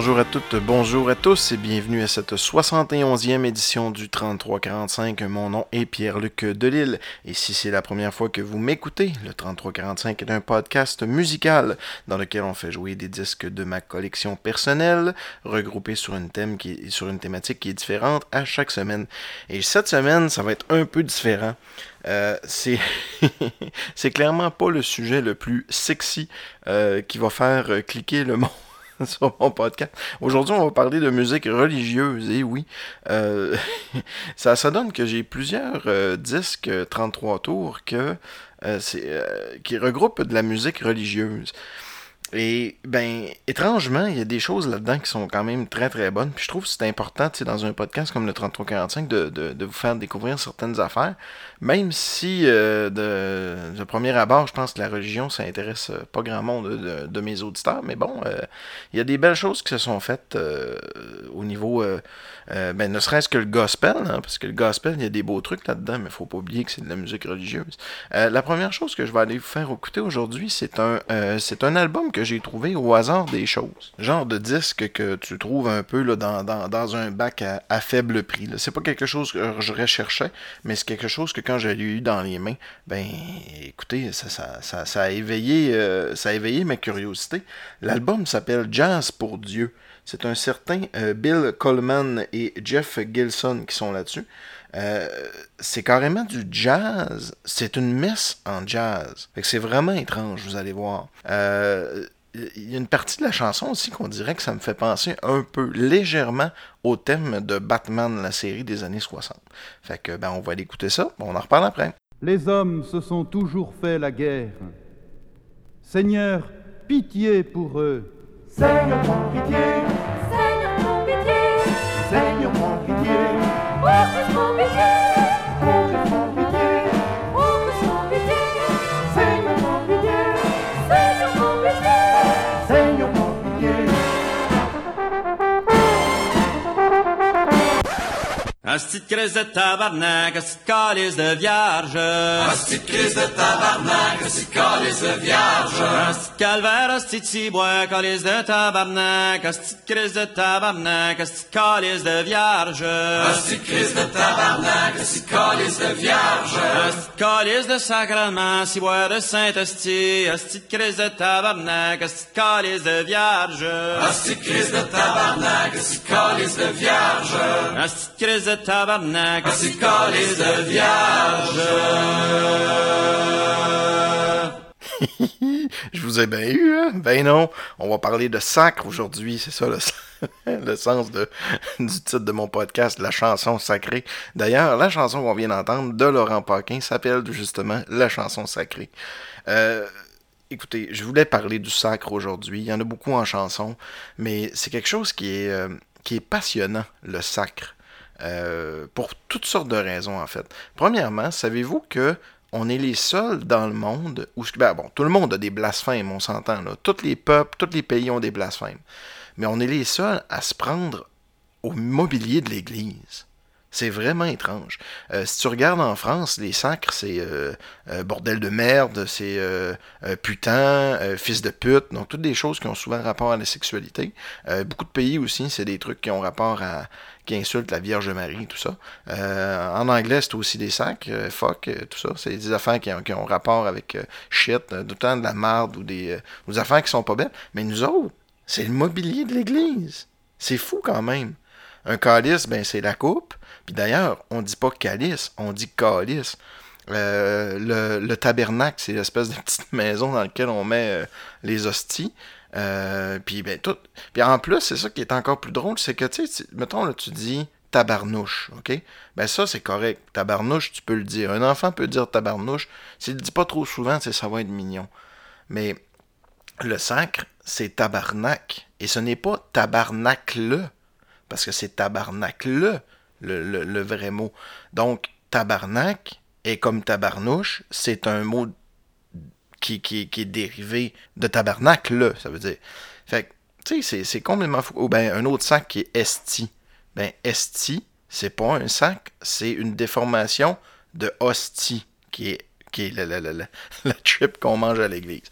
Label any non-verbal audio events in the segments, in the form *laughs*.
Bonjour à toutes, bonjour à tous et bienvenue à cette 71e édition du 3345. Mon nom est Pierre-Luc Delille et si c'est la première fois que vous m'écoutez, le 3345 est un podcast musical dans lequel on fait jouer des disques de ma collection personnelle regroupés sur une, thème qui est, sur une thématique qui est différente à chaque semaine. Et cette semaine, ça va être un peu différent. Euh, c'est *laughs* c'est clairement pas le sujet le plus sexy euh, qui va faire cliquer le monde *laughs* sur mon podcast. Aujourd'hui, on va parler de musique religieuse. Et oui, euh, *laughs* ça, ça donne que j'ai plusieurs euh, disques 33 tours que, euh, qui regroupent de la musique religieuse. Et ben, étrangement, il y a des choses là-dedans qui sont quand même très très bonnes. Puis je trouve que c'est important, dans un podcast comme le 3345, de, de, de vous faire découvrir certaines affaires. Même si, euh, de, premier abord, je pense que la religion, ça intéresse pas grand monde de, de mes auditeurs. Mais bon, euh, il y a des belles choses qui se sont faites euh, au niveau, euh, euh, ben, ne serait-ce que le gospel, hein, parce que le gospel, il y a des beaux trucs là-dedans, mais faut pas oublier que c'est de la musique religieuse. Euh, la première chose que je vais aller vous faire écouter aujourd'hui, c'est un, euh, c'est un album que j'ai trouvé au hasard des choses. Genre de disque que tu trouves un peu là, dans, dans, dans un bac à, faible prix. C'est pas quelque chose que je recherchais, mais c'est quelque chose que quand je l'ai eu dans les mains, ben écoutez, ça, ça, ça, ça a éveillé, euh, ça a éveillé ma curiosité. L'album s'appelle Jazz pour Dieu. C'est un certain euh, Bill Coleman et Jeff Gilson qui sont là-dessus. Euh, c'est carrément du jazz. C'est une messe en jazz. Que c'est vraiment étrange, vous allez voir. Il y a une partie de la chanson aussi qu'on dirait que ça me fait penser un peu légèrement au thème de Batman, la série des années 60. Fait que ben on va aller écouter ça, on en reparle après. Les hommes se sont toujours fait la guerre. Seigneur, pitié pour eux. Seigneur, prends pitié, Seigneur, prends pitié, Seigneur, prends pitié, oh Christ, prends pitié, Asti de crise de tabarnak, asti de calice de vierge. Asti de crise de tabarnak, asti de calice de vierge. Asti de calvaire, asti de cibois, calice de tabarnak, asti de crise de tabarnak, asti de calice de vierge. Asti de crise de tabarnak, asti de calice de vierge. Asti de calice de sacrement, cibois de Saint-Asti, asti de crise de tabarnak, asti de calice de vierge. Asti de crise de tabarnak, asti de calice de vierge. Asti de crise de tabarnak, de vierge. *laughs* Je vous ai bien eu, hein? Ben non, on va parler de sacre aujourd'hui, c'est ça le, *laughs* le sens de, du titre de mon podcast, la chanson sacrée. D'ailleurs, la chanson qu'on vient d'entendre de Laurent Paquin s'appelle justement La chanson sacrée. Euh, écoutez, je voulais parler du sacre aujourd'hui, il y en a beaucoup en chanson, mais c'est quelque chose qui est, euh, qui est passionnant, le sacre. Euh, pour toutes sortes de raisons en fait. Premièrement, savez-vous que on est les seuls dans le monde où ben bon, tout le monde a des blasphèmes, on s'entend là. Tous les peuples, tous les pays ont des blasphèmes. Mais on est les seuls à se prendre au mobilier de l'église. C'est vraiment étrange. Euh, si tu regardes en France, les sacres, c'est euh, euh, bordel de merde, c'est putain, fils de pute, donc toutes des choses qui ont souvent rapport à la sexualité. Beaucoup de pays aussi, c'est des trucs qui ont rapport à qui insultent la Vierge Marie, tout ça. En anglais, c'est aussi des sacs, euh, fuck, tout ça. C'est des affaires qui ont, rapport avec shit, temps de la merde ou des, des affaires qui sont pas belles. Mais nous autres, c'est le mobilier de l'église. C'est fou quand même. Un calice, ben c'est la coupe. Puis d'ailleurs, on dit pas calice, on dit calice. Euh, le, le tabernacle, c'est l'espèce de petite *laughs* maison dans laquelle on met euh, les hosties. Euh, puis ben tout. Puis en plus, c'est ça qui est encore plus drôle, c'est que tu sais, mettons là, tu dis tabarnouche, ok? Ben ça c'est correct. Tabarnouche, tu peux le dire. Un enfant peut dire tabarnouche. S'il le dit pas trop souvent, c'est ça va être mignon. Mais le sacre, c'est tabarnak. Et ce n'est pas tabarnacle, parce que c'est tabarnacle, le, le, vrai mot. Donc, tabarnak est comme tabarnouche, c'est un mot qui, qui, qui est dérivé de tabernacle, ça veut dire. Fait que, tu sais, c'est- complètement fou. Ou ben, un autre sac qui est esti. Ben, esti, c'est pas un sac, c'est une déformation de hostie, qui est, qui est *laughs* la, la, la, la, chip qu'on mange à l'église.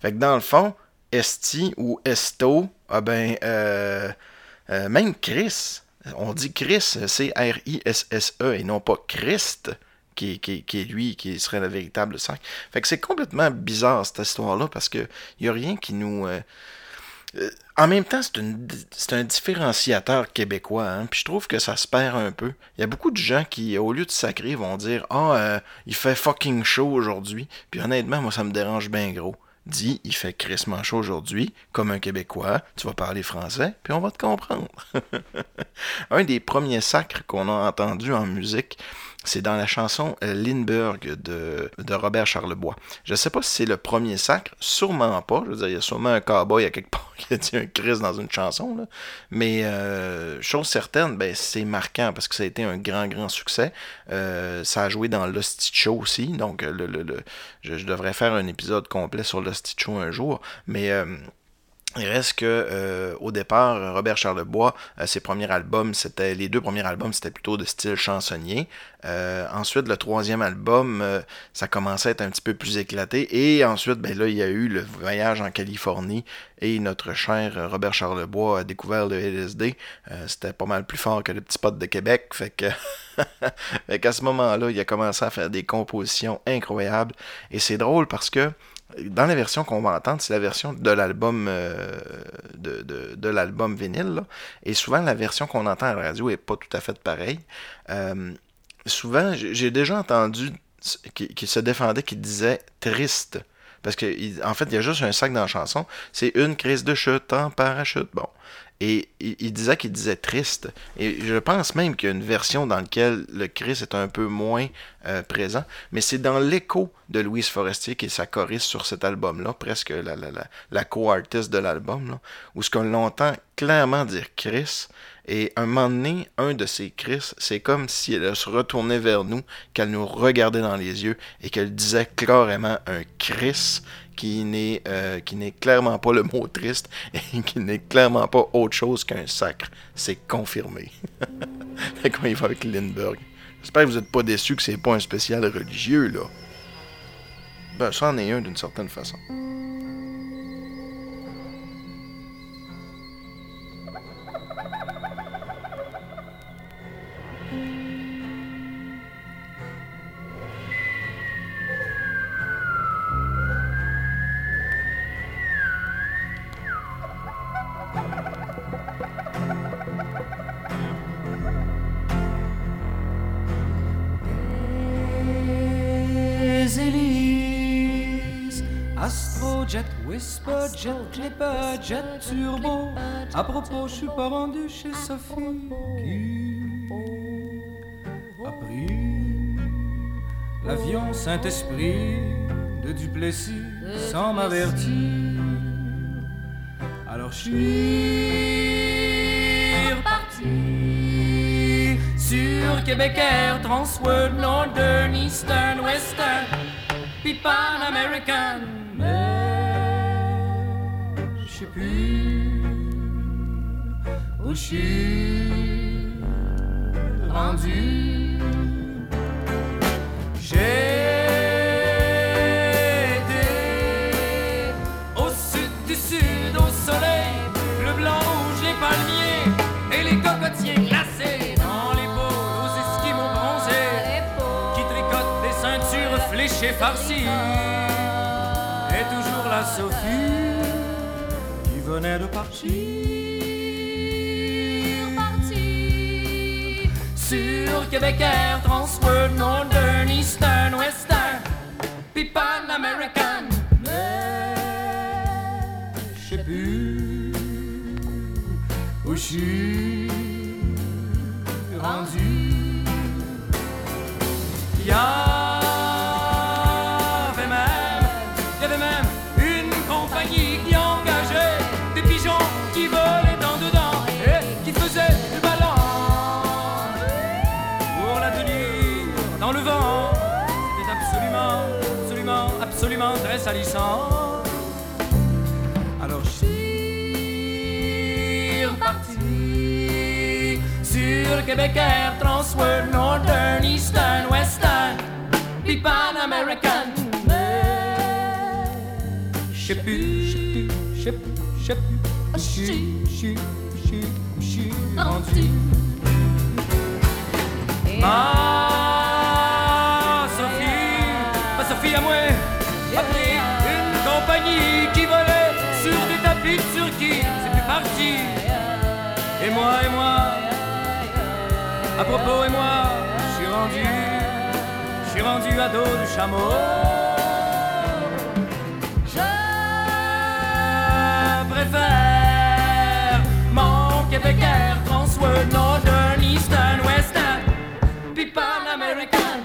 Fait que dans le fond, esti ou esto, ah ben, euh, euh, même Chris, on dit Chris, C-R-I-S-S-E, et non pas Christ, qui, est lui, qui serait le véritable sacre. Fait que c'est complètement bizarre, cette histoire-là, parce que il y a rien qui nous... euh, euh, en même temps, c'est c'est un différenciateur québécois, hein, puis je trouve que ça se perd un peu. Il y a beaucoup de gens qui, au lieu de sacrer, vont dire Ah, il fait fucking chaud aujourd'hui. Puis honnêtement, moi, ça me dérange bien gros. Dis, il fait crissement chaud aujourd'hui, comme un Québécois, tu vas parler français, puis on va te comprendre. *laughs* un des premiers sacres qu'on a entendu en musique, c'est dans la chanson euh, Lindbergh de, Robert Charlebois. Je sais pas si c'est le premier sacre, sûrement pas. Je veux dire, il y a sûrement un cowboy à quelque part *laughs* qui a dit un Chris dans une chanson. Mais euh, chose certaine, ben, c'est marquant parce que ça a été un grand, grand succès. Euh, ça a joué dans Lost Show aussi. Donc, le, le- je, devrais faire un épisode complet sur Lost un jour. Mais. euh, il reste que euh, au départ, Robert Charlebois, euh, ses premiers albums, c'était les deux premiers albums, c'était plutôt de style chansonnier. Euh, ensuite, le troisième album, ça commençait à être un petit peu plus éclaté. Et ensuite, ben là, il y a eu le voyage en Californie et notre cher Robert Charlebois a découvert le LSD. C'était pas mal plus fort que le petit pot de Québec. Fait que, *laughs* fait qu'à ce moment-là, il a commencé à faire des compositions incroyables. Et c'est drôle parce que dans la version qu'on va entendre, c'est la version de l'album euh, de, l'album vinyle. Et souvent, la version qu'on entend à la radio est pas tout à fait pareille. Euh, souvent, j'ai déjà entendu qui, qui se défendait, qui disait triste. Parce que en fait, il y a juste un sac dans la chanson. C'est une crise de chute en parachute. Bon. Et il, disait qu'il disait triste. Et je pense même qu'il y a une version dans laquelle le Chris est un peu moins euh, présent. Mais c'est dans l'écho de Louise Forestier, qui est sa choriste sur cet album-là, presque la, la, la, la co-artiste de l'album, où ce qu'on l'entend clairement dire Chris. Et un moment donné, un de ces Chris, c'est comme si elle se retournait vers nous, qu'elle nous regardait dans les yeux et qu'elle disait clairement un Chris qui n'est euh, clairement pas le mot triste *laughs* et qui n'est clairement pas autre chose qu'un sacre. C'est confirmé. *laughs* fait qu'on y va avec Lindbergh. J'espère que vous n'êtes pas déçus que c'est pas un spécial religieux, là. Ben, ça en est un d'une certaine façon. Whisperjet, Clipper, Jet Turbo. À propos, je suis pas rendu chez Sophie qui a pris l'avion Saint-Esprit de Duplessis sans m'avertir. Alors je suis reparti sur Québec Air, Transworld, Northern, Eastern, Western, puis Pan American. Sais plus où je suis rendu. J'ai été au sud du sud, au soleil, le blanc, rouge, les palmiers et les cocotiers glacés dans les pôles aux esquimaux bronzés qui tricotent des ceintures fléchées farcies. Et toujours la Sophie venait de partir. Sur Québec Air, Transworld, Northern, Eastern, Western, puis Pan American. Mais je sais plus où je suis rendu. Air, Transworld, Northern, Eastern, Western, puis Pan American. Je sais plus, je sais plus, je sais plus, je suis, je suis, je suis, rendu. Ma Sophie, ma Sophie à moi, a pris une compagnie qui volait sur des tapis de Turquie. C'est plus parti. Et moi, et moi, à propos, et moi, je suis rendu, je suis rendu à dos du chameau. Je préfère mon Québécois François Northern, Eastern, Western, puis Pan-American.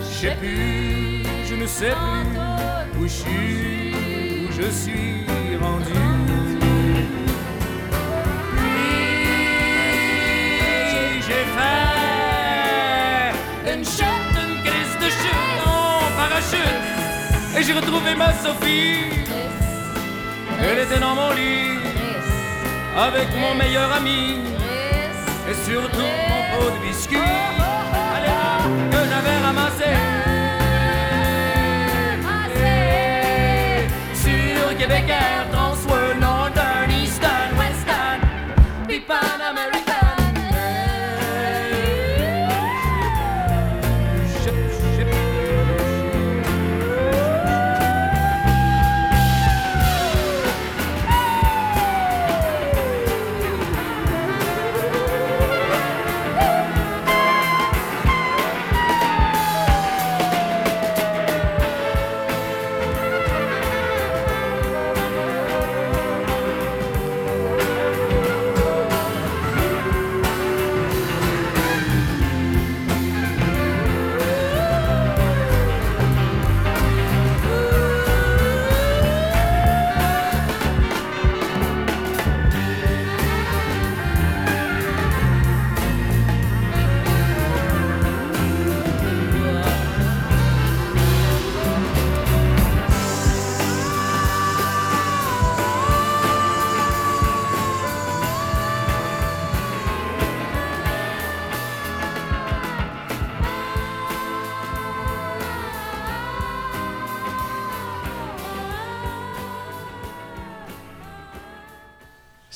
Je sais plus, je ne sais plus où je suis, où je suis rendu. Et j'ai retrouvé ma Sophie. Elle était dans mon lit. Avec mon meilleur ami. Et surtout mon pot de biscuits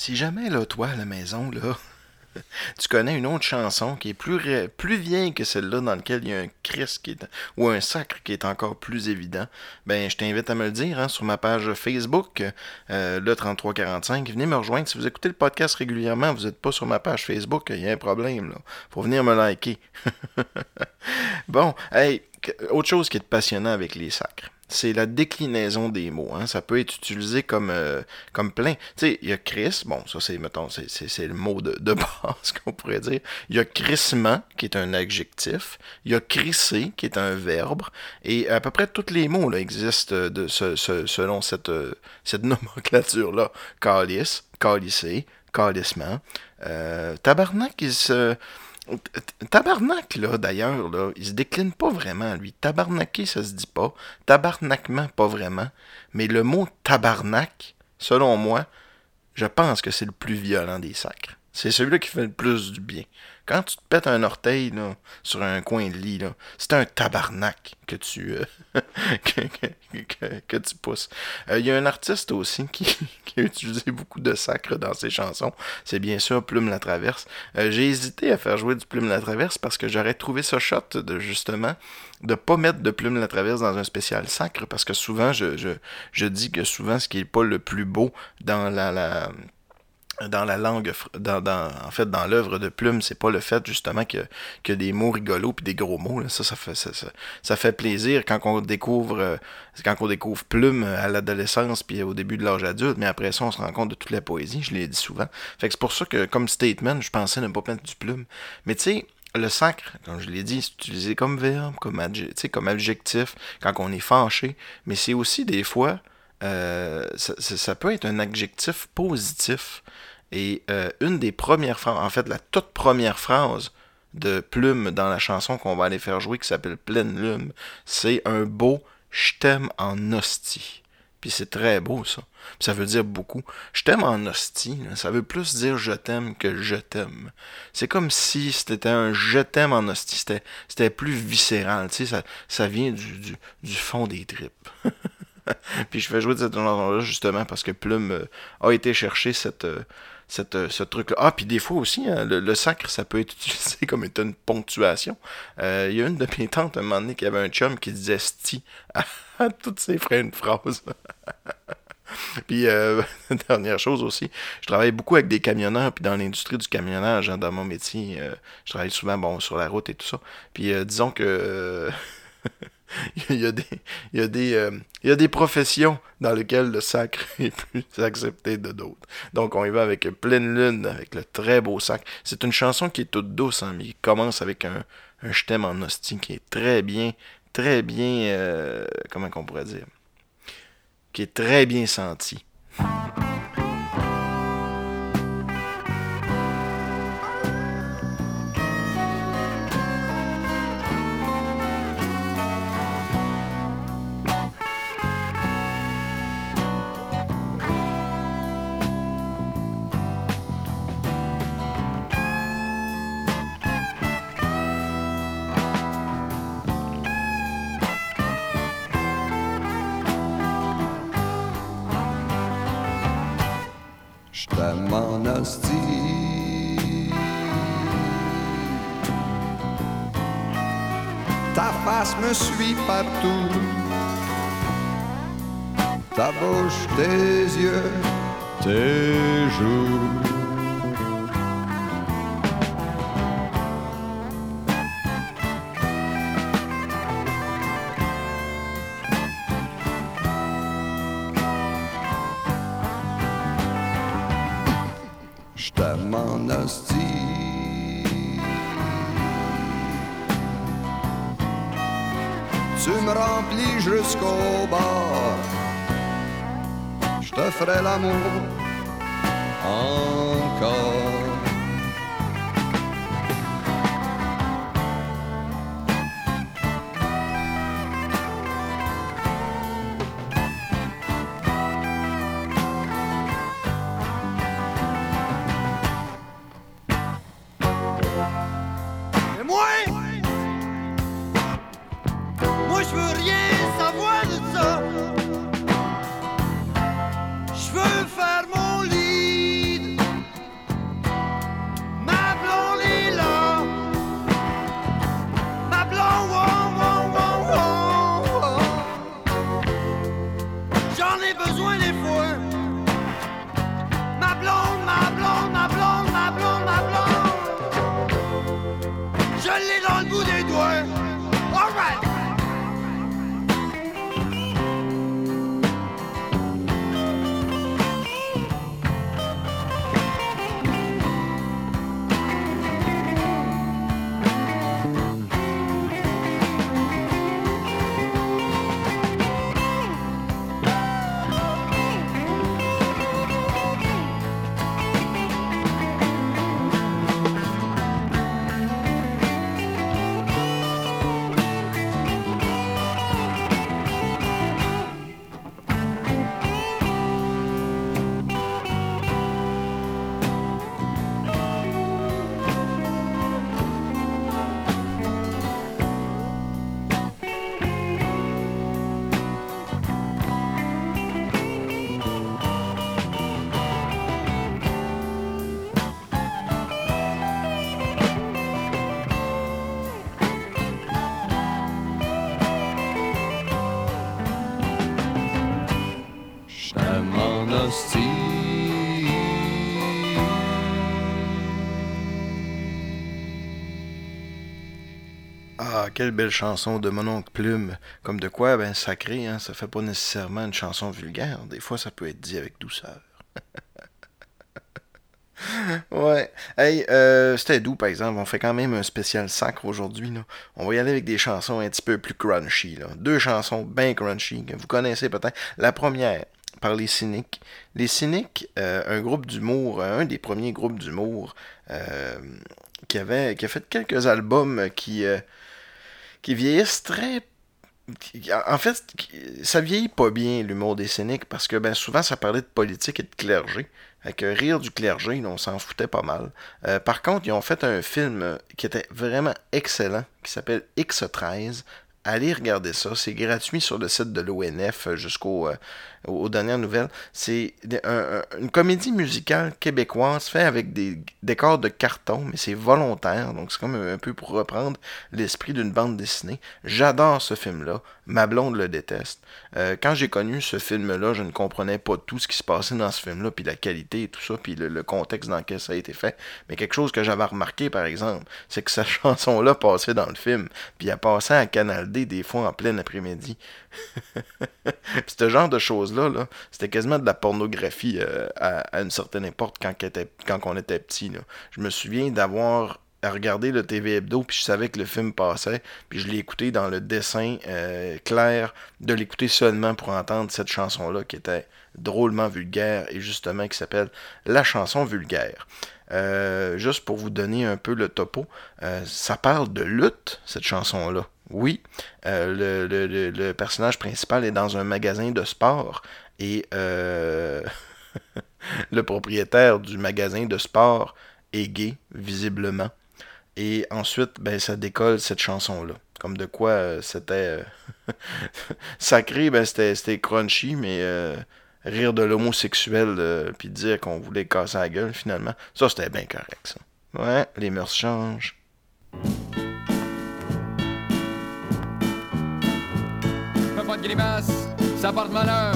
Si jamais, là, toi, à la maison, *laughs* tu connais une autre chanson qui est plus, vieille que celle-là, dans laquelle il y a un Christ qui ou un sacre qui est encore plus évident, ben, je t'invite à me le dire hein, sur ma page Facebook, euh, le 3345. Venez me rejoindre. Si vous écoutez le podcast régulièrement, vous n'êtes pas sur ma page Facebook, il y a un problème, là. Faut venir me liker. *laughs* bon, hey, autre chose qui est passionnant avec les sacres. C'est la déclinaison des mots. Hein. Ça peut être utilisé comme, euh, comme plein. Tu sais, il y a Chris, bon, ça c'est, mettons, c'est, le mot de, de *laughs* base qu'on pourrait dire. Il y a crissement, qui est un adjectif. Il y a crisser, qui est un verbe. Et à peu près tous les mots là, existent de, ce- ce- selon cette, euh, cette *laughs* nomenclature-là. Calice, calisser, calissement. Euh, tabarnak, il se... Tabarnak, là, d'ailleurs, là, il se décline pas vraiment, lui. Tabarnaquer, ça se dit pas. Tabarnakement, pas vraiment. Mais le mot tabarnak, selon moi, je pense que c'est le plus violent des sacres. C'est celui-là qui fait le plus du bien. Quand tu te pètes un orteil là, sur un coin de lit, c'est un tabarnak que tu, euh, *laughs* que, que- que- tu pousses. Euh, Il y a un artiste aussi qui, *laughs* a utilisé beaucoup de sacres dans ses chansons. C'est bien sûr Plume la Traverse. Euh, J'ai hésité à faire jouer du Plume la Traverse parce que j'aurais trouvé ça shot de justement de pas mettre de Plume la Traverse dans un spécial sacre parce que souvent je, je, je dis que souvent ce qui est pas le plus beau dans la, la dans la langue, dans, en fait, dans l'œuvre de Plume, c'est pas le fait justement que, que des mots rigolos puis des gros mots. Ça, ça fait, ça, ça- fait plaisir quand on découvre, euh, quand on découvre Plume à l'adolescence puis au début de l'âge adulte. Mais après ça, on se rend compte de toute la poésie. Je l'ai dit souvent. Fait que c'est pour ça que, comme statement, je pensais ne pas mettre du Plume. Mais tu sais. Le sacre, comme je l'ai dit, c'est utilisé comme verbe, comme, adje- comme adjectif, quand on est fâché, mais c'est aussi des fois, euh, ça, peut être un adjectif positif. Et euh, une des premières phrases, en fait, la toute première phrase de Plume dans la chanson qu'on va aller faire jouer, qui s'appelle Pleine Lune, c'est un beau Je t'aime en hostie. Puis c'est très beau, ça. Puis ça veut dire beaucoup. Je t'aime en hostie, ça veut plus dire je t'aime que je t'aime. C'est comme si c'était un je t'aime en hostie. C'était, c'était plus viscéral, tu sais, ça, ça vient du, du, du fond des tripes. *laughs* *laughs* Puis je fais jouer cette chanson-là justement parce que Plume euh, a été chercher cette, euh, cette, euh, ce truc-là. Ah, puis des fois aussi, hein, le, sacre, ça peut être *laughs* utilisé comme étant une ponctuation. Il y a une de mes tantes, un moment donné, qui avait un chum qui disait sti à, *laughs* à toutes ses frères une phrase. Puis, euh, dernière chose aussi, je travaille beaucoup avec des camionneurs, puis dans l'industrie du camionnage, hein, dans mon métier, je travaille souvent bon, sur la route et tout ça. Puis, disons que *laughs* il y a des, il il professions dans lesquelles le sacre *laughs* est plus accepté de d'autres. Donc, on y va avec pleine lune, avec le très beau sacre. C'est une chanson qui est toute douce, hein, mais qui commence avec un, un je t'aime en hostie qui est très bien, très bien, euh, comment qu'on pourrait dire, qui est très bien senti. Tes joues. Je t'aime en hostie. Tu me remplis jusqu'au bord. Je te ferai l'amour quelle belle chanson de mon oncle Plume. Comme de quoi, ben sacré, hein, ça fait pas nécessairement une chanson vulgaire. Des fois, ça peut être dit avec douceur. *laughs* ouais. Hey, euh, c'était doux, par exemple. On fait quand même un spécial sacre aujourd'hui. là. On va y aller avec des chansons un petit peu plus crunchy. Là. Deux chansons bien crunchy que vous connaissez peut-être. La première, par les Cyniques. Les Cyniques, euh, un groupe d'humour, un des premiers groupes d'humour euh, qui, avait, qui a fait quelques albums qui, euh, qui vieillissent très en fait, ça vieillit pas bien l'humour des cyniques parce que ben souvent ça parlait de politique et de clergé. Avec rire du clergé, on s'en foutait pas mal. Euh, par contre, ils ont fait un film qui était vraiment excellent, qui s'appelle X13, allez regarder ça. C'est gratuit sur le site de l'ONF euh, jusqu'au euh, aux dernières nouvelles. C'est une comédie musicale québécoise faite avec des décors de carton, mais c'est volontaire. Donc c'est comme un, un peu pour reprendre l'esprit d'une bande dessinée. J'adore ce film-là. Ma blonde le déteste. Euh, quand j'ai connu ce film-là, je ne comprenais pas tout ce qui se passait dans ce film-là, puis la qualité et tout ça, puis le, le contexte dans lequel ça a été fait. Mais quelque chose que j'avais remarqué, par exemple, c'est que cette *laughs* chanson-là passait dans le film, puis elle passait à Canal D des fois en plein après-midi. *laughs* Ce genre de choses-là, là, c'était quasiment de la pornographie euh, à, une certaine époque quand, quand on était petit. Je me souviens d'avoir regardé le TV Hebdo, puis je savais que le film passait, puis je l'ai écouté dans le dessin euh, clair, de l'écouter seulement pour entendre cette chanson-là qui était drôlement vulgaire et justement qui s'appelle La chanson vulgaire. Euh, juste pour vous donner un peu le topo, ça parle de lutte, cette chanson-là. Oui, euh, le, le- le- personnage principal est dans un magasin de sport et euh, *laughs* le propriétaire du magasin de sport est gay, visiblement. Et ensuite, ben, ça décolle cette chanson-là. Comme de quoi euh, c'était *laughs* sacré, ben, c'était crunchy, mais rire de l'homosexuel puis dire qu'on voulait casser la gueule finalement, ça c'était bien correct ça. Ouais, les mœurs changent. Grimace, ça porte malheur.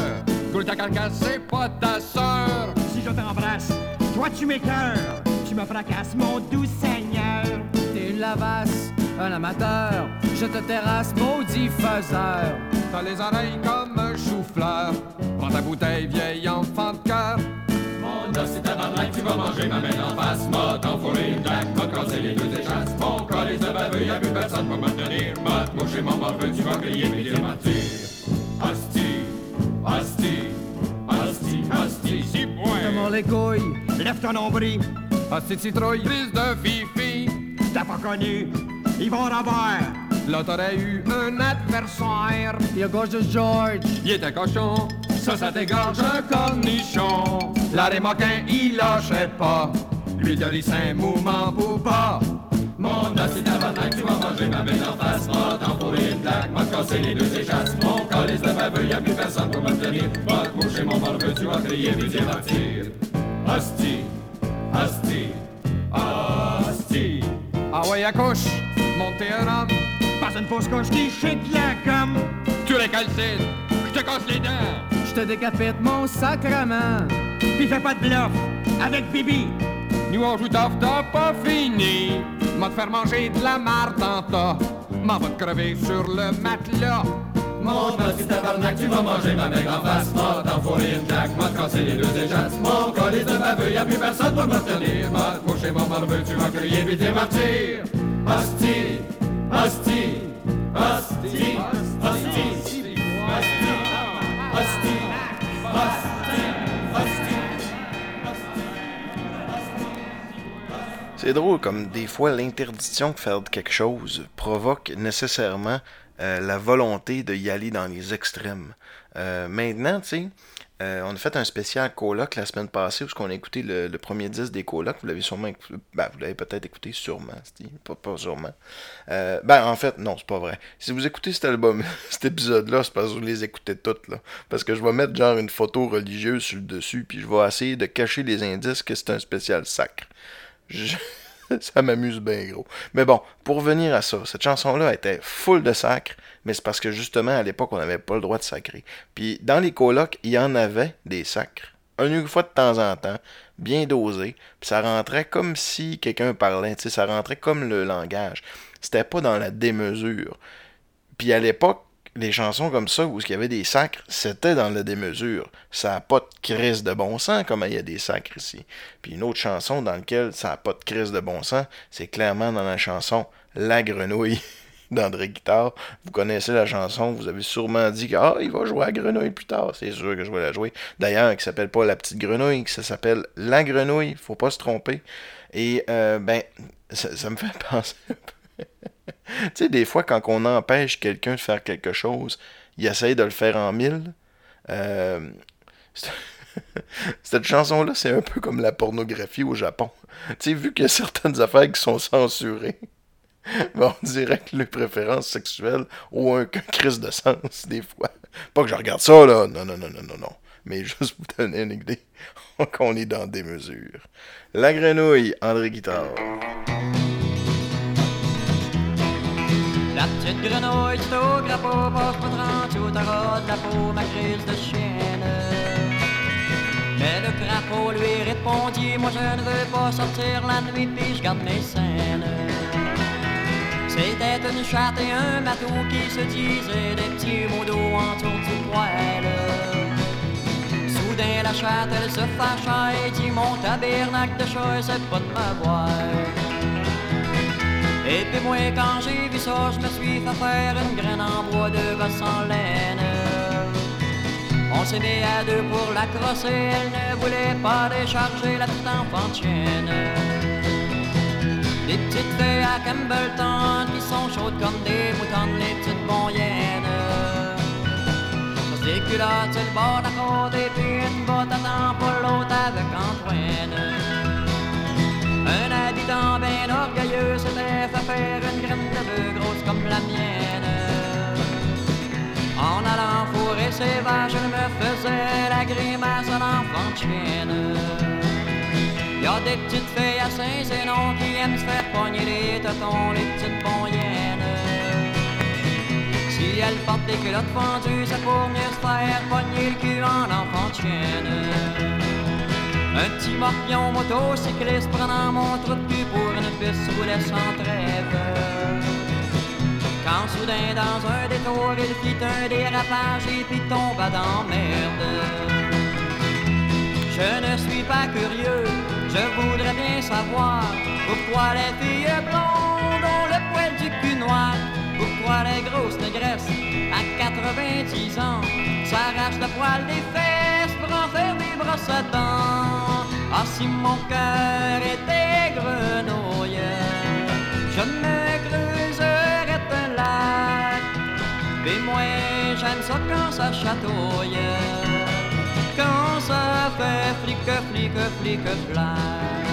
Coule ta carcasse, c'est pas ta sœur. Si je t'embrasse, toi tu m'écœures, tu me fracasses mon doux Seigneur. T'es une lavasse, un amateur. Je te terrasse, maudit faiseur. T'as les oreilles comme un chou-fleur. Prends ta bouteille, vieil enfant de cœur. Mon os, c'est tabarnak, tu vas manger ma main en face. M'a t'enfourré une claque, m'a cassé les deux échasses. Mon colis de baveux, y'a plus personne pour me tenir. M'a mouché mon morveux, tu vas crier, puis dire mentir. Hostie, hostie, hostie, hostie, si Comment les couilles? Lève ton nombril, Hostie de citrouille, prise de fifi. t'as pas connu, vont revoir. Là t'aurais eu un adversaire. Il a gauche de George. Il était cochon. Ça, ça t'égorge un cornichon. L'arrêt moquin, il lâchait pas. Lui de lycée, mouvement pour pas. Mon os, tu vas manger ma main en face. M'a t'enfouré une claque, m'a cassé les deux échasses. Mon colis de baveux, y'a plus personne pour me tenir. M'a te mouché mon morveux, tu vas crier, dire mentir. Hostie, hostie, hostie. Ah ouais, accouche. Montez un homme. Passe une fausse couche qui chie de la gomme. Tu les calcines. Je te casse les dents. Je te décapite mon sacrement. Pis fais pas de bluff avec Bibi. Nous on joue tough, t'as pas fini. M'a te faire manger de la marde en tas. M'en va te crever sur le matelas. Mon petit tabarnak, tu vas manger ma maigre en face. M'a t'enfouré une claque, m'a cassé les deux échasses. Mon colis de baveux, y'a plus personne pour me tenir. M'a couché mon morveux, tu vas crier, puis t'es martyr. Hostie, hostie, hostie, hostie, C'est drôle comme des fois l'interdiction de faire quelque chose provoque nécessairement euh, la volonté de y aller dans les extrêmes. Euh, maintenant, tu sais, euh, on a fait un spécial coloc la semaine passée où on a écouté le, premier disque des colocs. Vous l'avez sûrement écouté. Ben, vous l'avez peut-être écouté sûrement. Pas, pas sûrement. Ben, en fait, non, c'est pas vrai. Si vous écoutez cet album, *laughs* cet épisode-là, c'est parce que vous les écoutez toutes, là. Parce que je vais mettre genre une photo religieuse sur le dessus, puis je vais essayer de cacher les indices que c'est un spécial sacre. *laughs* Ça m'amuse bien gros. Mais bon, pour revenir à ça, cette chanson-là était full de sacre, mais c'est parce que justement, à l'époque, on n'avait pas le droit de sacrer. Puis dans les colocs, il y en avait des sacres. Une fois de temps en temps, bien dosé, puis ça rentrait comme si quelqu'un parlait, tu sais, ça rentrait comme le langage. C'était pas dans la démesure. Puis à l'époque, les chansons comme ça, où il y avait des sacres, c'était dans la démesure. Ça n'a pas de crise de bon sens, comme il y a des sacres ici. Puis une autre chanson dans laquelle ça n'a pas de crise de bon sens, c'est clairement dans la chanson La Grenouille *laughs* d'André Guitard. Vous connaissez la chanson, vous avez sûrement dit que ah, il va jouer à Grenouille plus tard. C'est sûr que je vais la jouer. D'ailleurs, qui s'appelle pas La Petite Grenouille, ça s'appelle La Grenouille, faut pas se tromper. Et euh, ben, ça, ça me fait *laughs* penser un peu. Tu sais, des fois, quand on empêche quelqu'un de faire quelque chose, il essaye de le faire en mille. Euh, *laughs* Cette chanson-là, c'est un peu comme la pornographie au Japon. Tu sais, vu qu'il y a certaines affaires qui sont censurées, *laughs* bon, on dirait que les préférences sexuelles ont un *laughs* crise de sens, des fois. Pas que je regarde ça, là. Non, non, non, non, non, non. Mais juste vous donner une idée qu'on est dans des mesures. La grenouille, André Guitard. Petite grenouille, c'est au crapaud, pas pas trente, de la peau, ma crise de chienne. Mais le crapaud lui répondit, moi je ne veux pas sortir la nuit, puis je garde mes scènes. C'était une chatte et un bateau qui se disaient des petits mots d'eau autour du poêle. Soudain la chatte elle se fâcha et dit mon tabernacle de chat c'est pas de me boire. Et puis moi quand j'ai vu ça je me suis fait faire une graine en bois de gosse en laine. On s'est à deux pour la crosser, elle ne voulait pas décharger la petite enfant chienne. Les petites filles à Campbellton qui sont chaudes comme des moutons, les petites bonyennes. Des culottes sur le bord et puis une botte à temps pour l'autre avec Antoine. Un habitant bien orgueilleux s'était fait faire une graine de bœuf grosse comme la mienne. En allant fourrer ses vaches, elle me faisait la grimace à l'enfant de chienne. Y'a des petites filles à Saint-Zénon qui aiment se faire pogner les totons, les petites bonyennes. Si elles portent des culottes fendues, c'est pour mieux se faire pogner le cul en enfant de chienne. Un petit morpion motocycliste prenant mon trou pour une piste roulait sans trêve. Quand soudain dans un détour il fit un dérapage et puis tomba dans merde. Je ne suis pas curieux, je voudrais bien savoir pourquoi les filles blondes ont le poil du cul noir, pourquoi les grosses négresses à 90 ans s'arrachent le poil des fesses pour en Ah si mon cœur était grenouille, je me creuserais un lac. Et moi j'aime ça quand ça chatouille quand ça fait flic, flic, flic, flac.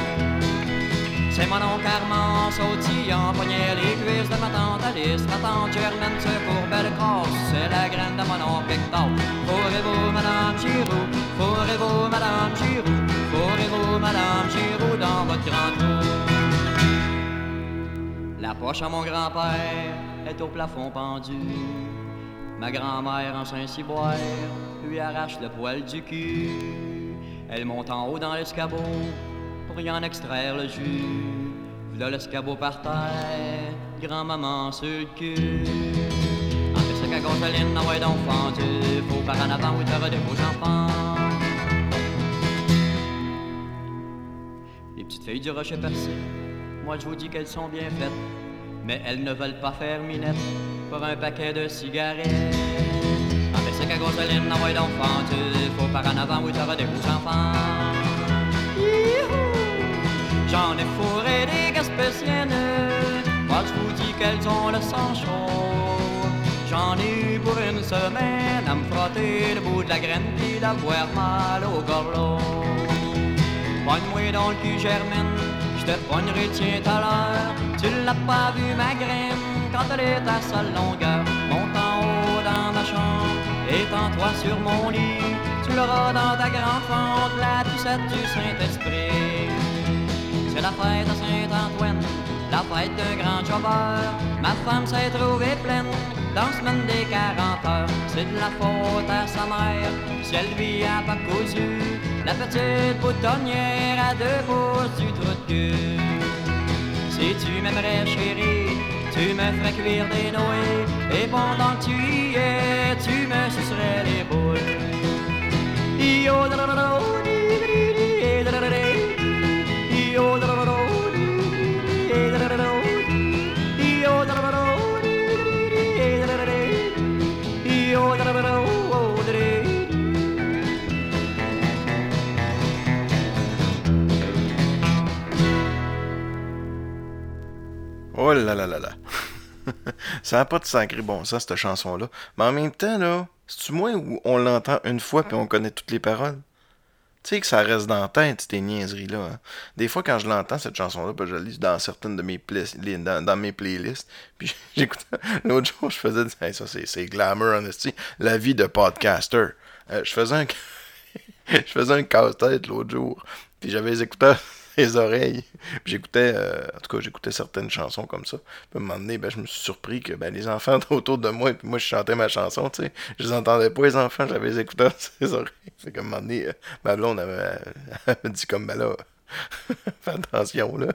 C'est mon oncle Armand sautillant, poignait les cuisses de ma tante Alice, ma tante Germaine se courbait le corps, c'est la graine de mon oncle Hector. Fourrez-vous, madame Giroux, fourrez-vous, madame Giroux, fourrez-vous, madame Giroux, dans votre grand trou? La poche à mon grand-père est au plafond pendu. Ma grand-mère en Saint-Cyboire lui arrache le poil du cul. Elle monte en haut dans l'escabeau pour y en extraire le jus. V'là l'escabeau par terre, grand-maman sur le cul. En fait, c'est qu'à Gonzaline, ah ouais donc fendu, faut par en avant où t'auras des beaux enfants. Les petites filles du rocher percé, moi je vous dis qu'elles sont bien faites, mais elles ne veulent pas faire minette pour un paquet de cigarettes. En fait, c'est qu'à Gonzaline, ah ouais donc fendu, faut par en avant où t'auras des beaux enfants. J'en ai fourré des gaspésiennes, moi je vous dis qu'elles ont le sang chaud. J'en ai eu pour une semaine à me frotter le bout de la graine puis d'avoir mal au gorlot. Pogne-moi dans le cul, Germaine, je te pognerai, tiens, à l'heure. Tu l'as pas vu, ma graine, quand elle est à sa longueur. Monte en haut dans ma chambre, étends-toi sur mon lit. Tu l'auras dans ta grande fente, la pucette du Saint-Esprit. La fête à Saint-Antoine, la fête d'un grand chauffeur. Ma femme s'est trouvée pleine dans semaine des 40 heures. C'est de la faute à sa mère, si elle lui a pas cousu. La petite boutonnière à deux pouces du trou de cul. Si tu m'aimerais chérie, tu me ferais cuire des nouilles. Et pendant que tu y es, tu me sucerais les boules. *laughs* ça n'a pas de sacré bon sens, cette chanson-là. Mais en même temps, là, c'est-tu moi où on l'entend une fois puis on connaît toutes les paroles? Tu sais que ça reste dans la tête, ces niaiseries-là. hein. Des fois, quand je l'entends, cette chanson-là, ben, je la lis dans certaines de mes, dans, mes playlists. Puis. *laughs* L'autre jour, je faisais. Ça, c'est c'est glamour, honesty. La vie de podcaster. Euh, je faisais un. *laughs* je faisais un casse-tête l'autre jour. Puis j'avais les écouteurs les oreilles. J'écoutais, euh, en tout cas, j'écoutais certaines chansons comme ça. Puis à un moment donné, ben, je me suis surpris que ben, les enfants *laughs* autour de moi, puis moi, je chantais ma chanson, tu sais. Je les entendais pas, les enfants, j'avais les écouteurs *laughs* sur les oreilles. Fait qu'à un moment donné, euh, ma blonde *laughs* dit comme, ben là, fais attention, là.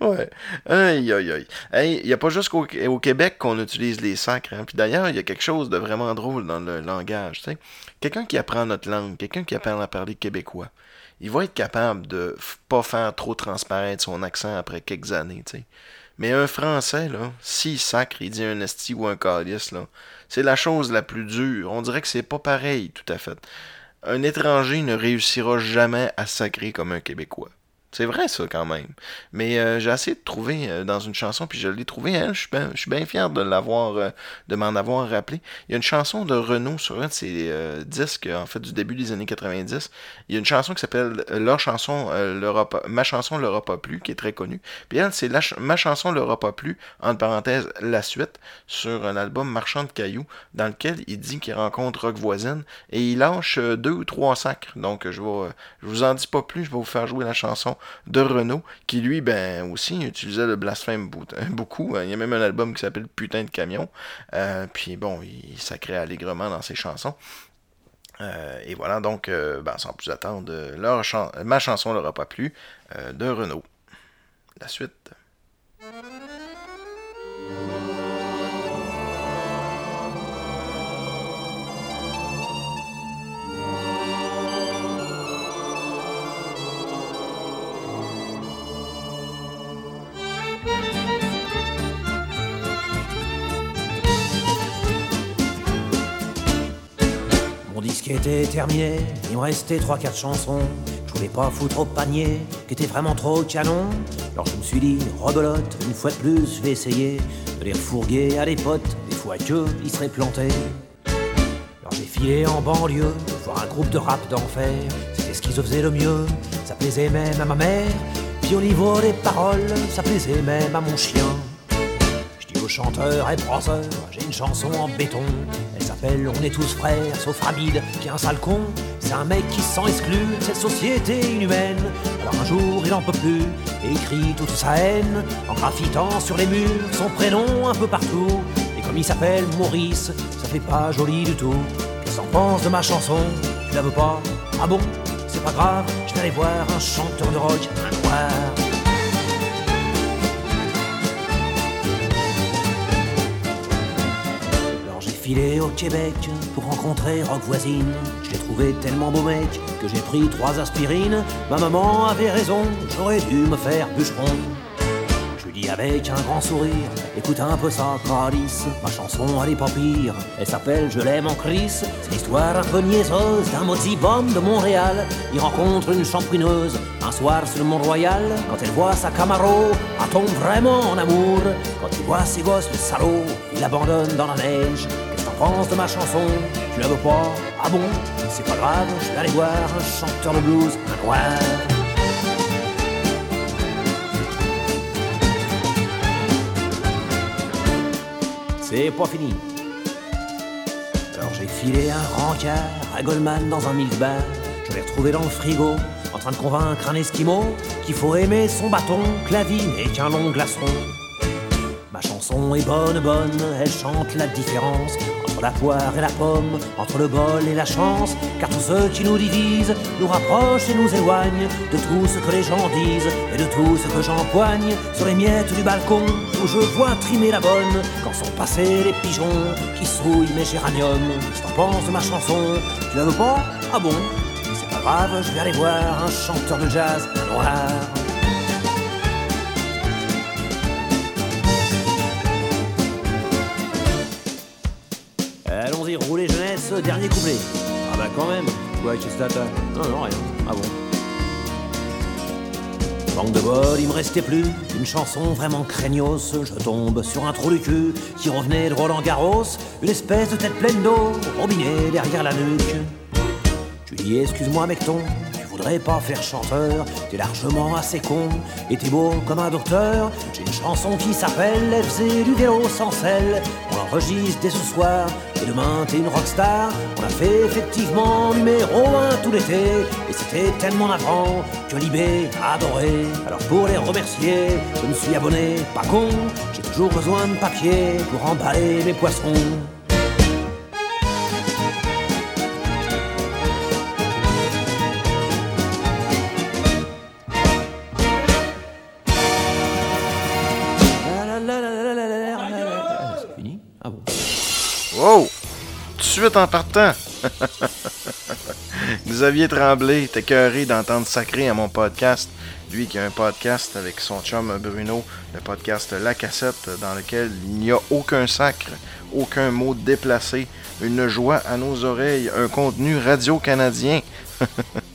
Ouais. Aïe, aïe. Hey, il n'y a pas juste au Québec qu'on utilise les sacres. Hein. Puis d'ailleurs, il y a quelque chose de vraiment drôle dans le langage. Quelqu'un qui apprend notre langue, quelqu'un qui apprend à parler québécois, il va être capable de pas faire trop transparaître son accent après quelques années. Mais un Français, là, s'il sacre, il dit un esti ou un calice, là, c'est la chose la plus dure. On dirait que c'est pas pareil, tout à fait. Un étranger ne réussira jamais à sacrer comme un Québécois. C'est vrai, ça, quand même. Mais euh, j'ai essayé de trouver euh, dans une chanson, puis je l'ai trouvé, hein, je suis bien- bien fier de l'avoir, euh, de m'en avoir rappelé. Il y a une chanson de Renaud sur un de ses euh, disques, en fait, du début des années 90. Il y a une chanson qui s'appelle Leur chanson, leur a pas- Ma chanson leur a pas plu, qui est très connue. Puis elle, c'est Ma chanson leur a pas plu, entre parenthèses, la suite, sur un album Marchand de cailloux, dans lequel il dit qu'il rencontre Rock Voisine, et il lâche deux ou trois sacres. Donc, je vais, je vous en dis pas plus, je vais vous faire jouer la chanson de Renault, qui lui, ben aussi, utilisait le blasphème bout- beaucoup. Il y a même un album qui s'appelle Putain de camion. Euh, puis bon, il sacrait allègrement dans ses chansons. Euh, et voilà, donc, euh, ben, sans plus attendre, euh, ma chanson leur a pas plu, euh, de Renault. La suite. Disque était terminé, il me restait 3-4 chansons. Je voulais pas foutre au panier, qui était vraiment trop canon. Alors je me suis dit, rebelote, une fois de plus, je vais essayer de les refourguer à des potes, des fois que ils seraient plantés. Alors j'ai filé en banlieue, voir un groupe de rap d'enfer. C'était ce qu'ils faisaient le mieux, ça plaisait même à ma mère. Puis au niveau des paroles, ça plaisait même à mon chien. Je dis aux chanteurs et brasseurs, j'ai une chanson en béton. On est tous frères, sauf Hamid, qui est un sale con. C'est un mec qui se sent exclu de cette société inhumaine. Alors un jour, il en peut plus et écrit toute sa haine en graffitant sur les murs son prénom un peu partout. Et comme il s'appelle Maurice, ça fait pas joli du tout. Qu'est-ce qu'on pense de ma chanson? Tu la veux pas? Ah bon? C'est pas grave, je vais aller voir un chanteur de rock, un noir. Filé au Québec pour rencontrer Rock Voisine. Je l'ai trouvé tellement beau mec que j'ai pris trois aspirines. Ma maman avait raison, j'aurais dû me faire bûcheron. Je lui dis avec un grand sourire, écoute un peu ça, Calice. Ma chanson, elle est pas pire. Elle s'appelle Je l'aime en Chris. C'est l'histoire un peu niaiseuse d'un mozibum de Montréal. Il rencontre une champrineuse un soir sur le Mont-Royal. Quand elle voit sa Camaro, elle tombe vraiment en amour. Quand il voit ses gosses, le salaud, il abandonne dans la neige. Penses de ma chanson Tu la veux pas Ah bon C'est pas grave, je vais aller voir un chanteur de blues, un noir. C'est pas fini. Alors j'ai filé un rencard à Goldman dans un milk bar. Je l'ai retrouvé dans le frigo, en train de convaincre un esquimau qu'il faut aimer son bâton, que la vie n'est qu'un long glaçon. Ma chanson est bonne, bonne, elle chante la différence la poire et la pomme, entre le bol et la chance. Car tout ce qui nous divise nous rapproche et nous éloigne de tout ce que les gens disent et de tout ce que j'empoigne sur les miettes du balcon où je vois trimer la bonne quand sont passés les pigeons qui souillent mes géraniums. T'en penses de ma chanson Tu la veux pas? Ah bon? C'est pas grave, je vais aller voir un chanteur de jazz, noir. Dernier couplet. Ah bah quand même. Ouais, qu'est-ce que Non, non, rien. Ah bon? Manque de bol, il me restait plus une chanson vraiment craignos. Je tombe sur un trou du cul qui revenait de Roland Garros. Une espèce de tête pleine d'eau, robinet derrière la nuque. Je lui dis excuse-moi mec ton, tu voudrais pas faire chanteur, t'es largement assez con, et t'es beau comme un docteur. J'ai une chanson qui s'appelle Elle faisait du vélo sans selle. On l'enregistre dès ce soir, et demain t'es une rockstar. On a fait effectivement numéro un tout l'été, et c'était tellement navrant que Libé a adoré. Alors pour les remercier, je me suis abonné, pas con, j'ai toujours besoin de papier pour emballer mes poissons. Wow! Tout de suite en partant! *laughs* Xavier Tremblay est écœuré d'entendre sacrer à mon podcast. Lui qui a un podcast avec son chum Bruno, le podcast La Cassette, dans lequel il n'y a aucun sacre, aucun mot déplacé, une joie à nos oreilles, un contenu radio-canadien. *laughs*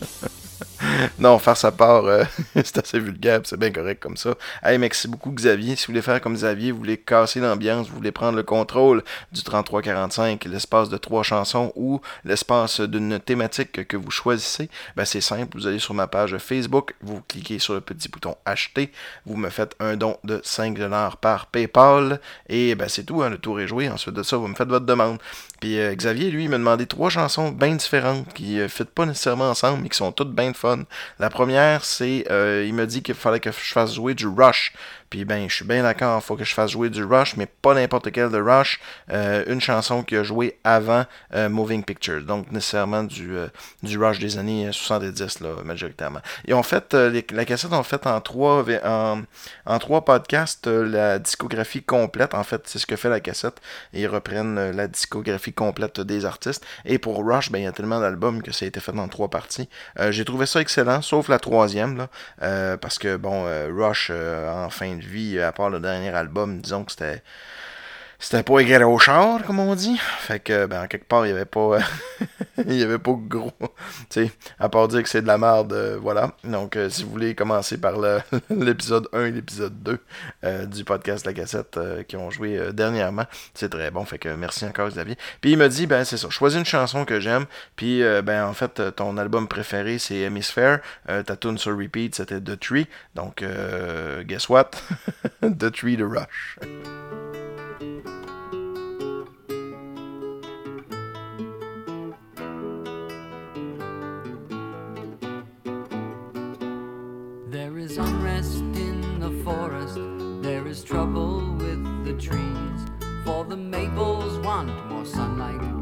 *laughs* non, faire sa part, euh, *laughs* c'est assez vulgaire, c'est bien correct comme ça. Hey, merci beaucoup Xavier. Si vous voulez faire comme Xavier, vous voulez casser l'ambiance, vous voulez prendre le contrôle du 3345, l'espace de trois chansons ou l'espace d'une thématique que vous choisissez, ben c'est simple, vous allez sur ma page Facebook, vous cliquez sur le petit bouton acheter, vous me faites un don de 5$ par PayPal et ben c'est tout, hein, le tour est joué. Ensuite de ça, vous me faites votre demande. Puis euh, Xavier, lui, il m'a demandé trois chansons bien différentes qui ne fitent pas nécessairement ensemble, mais qui sont toutes bien fun. La première, c'est, euh, il m'a dit qu'il fallait que je fasse jouer du Rush. Puis ben, je suis bien d'accord, il faut que je fasse jouer du Rush, mais pas n'importe quel de Rush. Euh, une chanson qui a joué avant euh, Moving Pictures, donc nécessairement du, euh, du Rush des années 70, là, majoritairement. Et en fait, euh, la cassette ont fait en trois, en, en trois podcasts euh, la discographie complète. En fait, c'est ce que fait la cassette. Et ils reprennent euh, la discographie complète des artistes. Et pour Rush, ben, il y a tellement d'albums que ça a été fait en trois parties. Euh, J'ai trouvé ça excellent, sauf la troisième, là, euh, parce que bon, euh, Rush euh, en fin vie, à part le dernier album, disons que c'était c'était pas égal au char, comme on dit. Fait que, ben, en quelque part, il y avait pas. *laughs* il y avait pas gros. Tu sais, à part dire que c'est de la merde, euh, voilà. Donc, euh, si vous voulez commencer par *laughs* l'épisode 1 et l'épisode 2 euh, du podcast La Cassette qui ont joué dernièrement, c'est très bon. Fait que merci encore, Xavier. Puis il me dit, ben, c'est ça. Choisis une chanson que j'aime. Puis, ben, en fait, ton album préféré, c'est Hemisphere. Ta tune sur repeat, c'était The Tree. Donc, guess what? *laughs* The Tree de Rush. Is unrest in the forest, there is trouble with the trees. For the maples want more sunlight,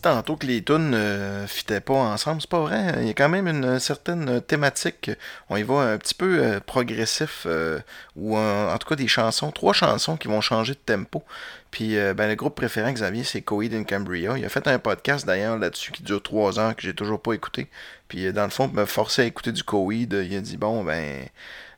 tantôt que les tunes ne fitaient pas ensemble. C'est pas vrai. Il y a quand même une certaine thématique. On y va un petit peu euh, progressif. euh, ou en, tout cas des chansons. Trois chansons qui vont changer de tempo. Puis euh, ben, le groupe préféré Xavier, c'est Coed in Cambria. Il a fait un podcast d'ailleurs là-dessus qui dure trois heures que j'ai toujours pas écouté. Puis euh, dans le fond, pour me forcer à écouter du Coed, il a dit bon ben.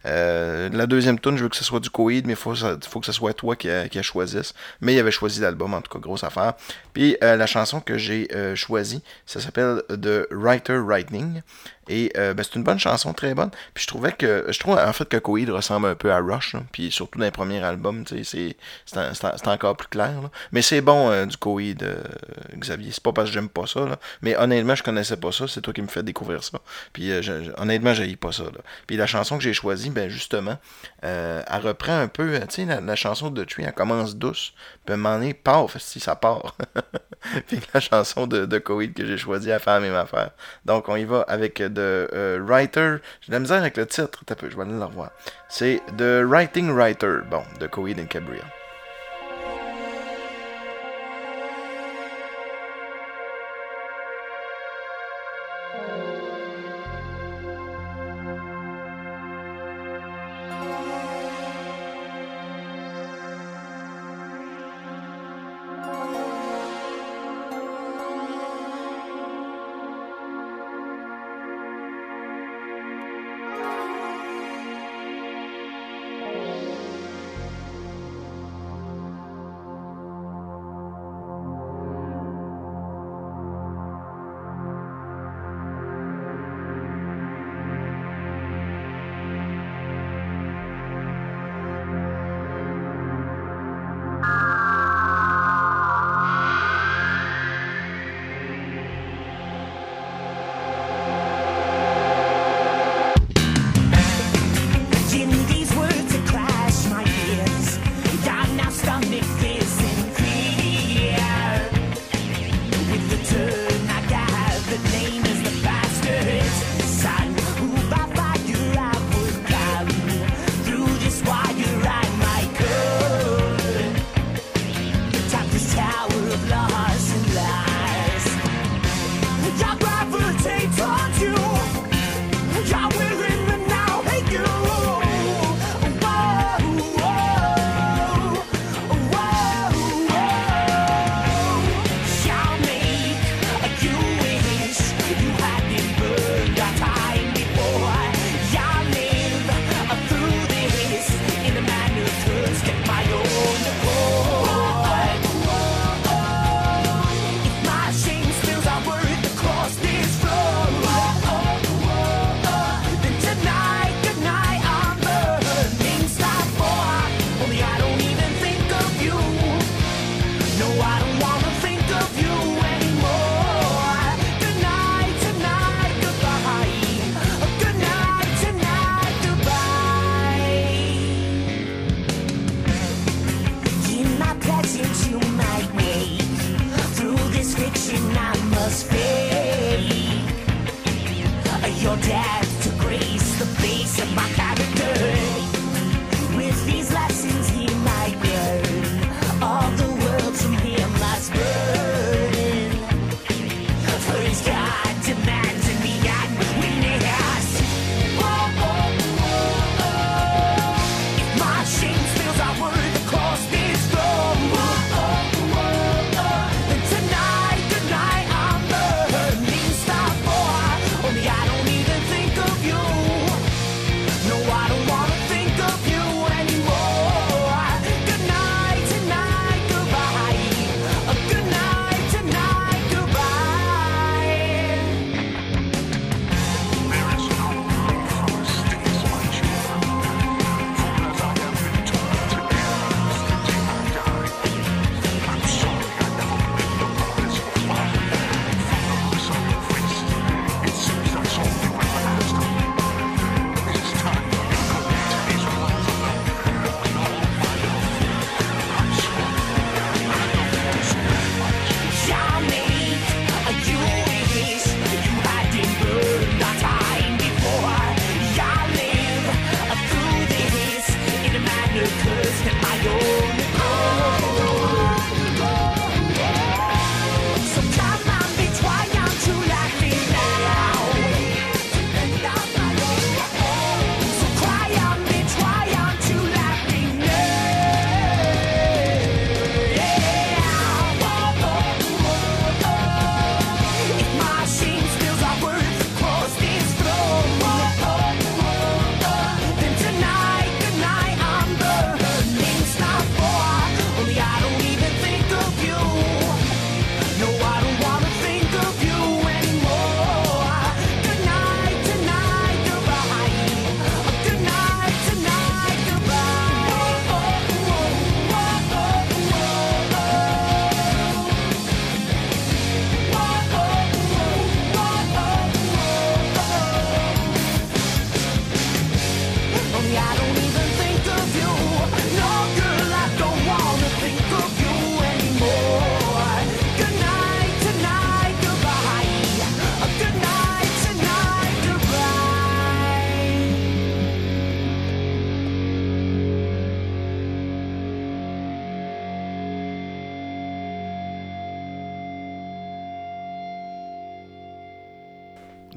Euh, la deuxième tune, je veux que ce soit du Coed, mais il faut, que ce soit toi qui, a, qui a choisisse. Mais il avait choisi l'album, en tout cas, grosse affaire. Puis euh, la chanson que j'ai euh, choisie, ça s'appelle The Writer Writing. Et euh, ben, c'est une bonne chanson, très bonne. Puis je trouvais que. Je trouve en fait que Coed ressemble un peu à Rush. Puis surtout dans les premiers albums, c'est- c'est en- c'est en- c'est encore plus clair. là. Mais c'est bon euh, du Coed, euh, Xavier. C'est pas parce que j'aime pas ça. Là. Mais honnêtement, je connaissais pas ça. C'est toi qui me fais découvrir ça. Puis euh, je- honnêtement, pas ça. Là. Puis la chanson que j'ai choisie, ben justement, elle reprend un peu. Tu sais, la, la chanson de Tree, elle commence douce. Puis à un moment paf, si ça part. *laughs* Puis la chanson de, de Coed que j'ai choisie, elle fait la même affaire. Donc on y va avec The euh, Writer. J'ai de la misère avec le titre. Peu, je vais aller le revoir. C'est The Writing Writer. Bon, de Coed and Cabria.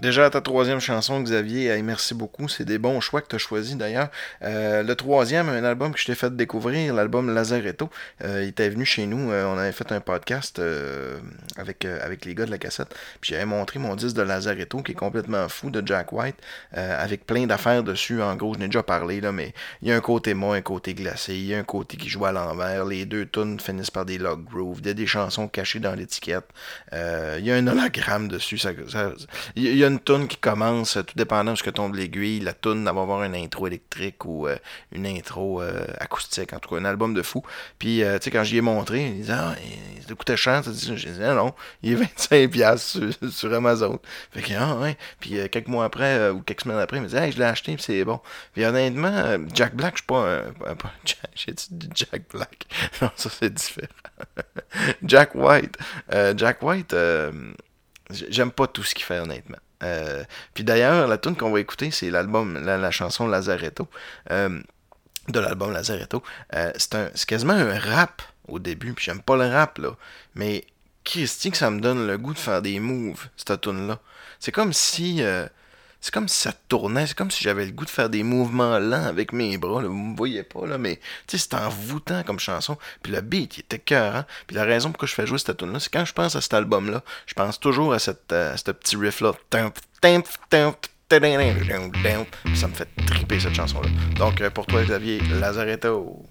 Déjà ta troisième chanson, Xavier, merci beaucoup. C'est des bons choix que tu as choisis d'ailleurs. Euh, le troisième, un album que je t'ai fait découvrir, l'album Lazaretto. Euh, il était venu chez nous, euh, on avait fait un podcast avec, avec les gars de la cassette. Puis j'avais montré mon disque de Lazaretto qui est complètement fou de Jack White, avec plein d'affaires dessus. En gros, je n'ai déjà parlé, là, mais il y a un côté moi, un côté glacé, il y a un côté qui joue à l'envers. Les deux tunes finissent par des log grooves. Il y a des chansons cachées dans l'étiquette. Il y a un hologramme dessus. Il y a- a une qui commence, tout dépendant de ce que tombe l'aiguille. La toune va avoir une intro électrique ou euh, une intro euh, acoustique. En tout cas, un album de fou. Puis, euh, tu sais, quand j'y ai montré, il disait, ah, il- coûtait cher. J'ai dit, Ah non, il est *laughs* 25$ piastres sur, sur Amazon. Fait que, ah, ouais. Puis, quelques mois après, ou quelques semaines après, il me dit, hey, je l'ai acheté, c'est bon. Puis, honnêtement, Jack Black, je suis pas un. J'ai dit Jack Black. *laughs* Non, ça, c'est différent. *laughs* Jack White. Jack White, j'aime pas tout ce qu'il fait, honnêtement. Euh, puis d'ailleurs, la tune qu'on va écouter, c'est l'album, la, chanson Lazaretto. Euh, de l'album Lazaretto. Euh, c'est quasiment un rap au début, puis j'aime pas le rap, là. Mais Christy, que ça me donne le goût de faire des moves, cette tune-là. C'est comme si. C'est comme si ça tournait, c'est comme si j'avais le goût de faire des mouvements lents avec mes bras. Là. Vous me voyez pas, là, mais c'est envoûtant comme chanson. Puis le beat, il était cœur. Puis la raison pourquoi je fais jouer cette tune là c'est quand je pense à cet album-là, je pense toujours à, euh, à ce petit riff-là. Ça me fait triper cette chanson-là. Donc euh, pour toi, Xavier, Lazaretto.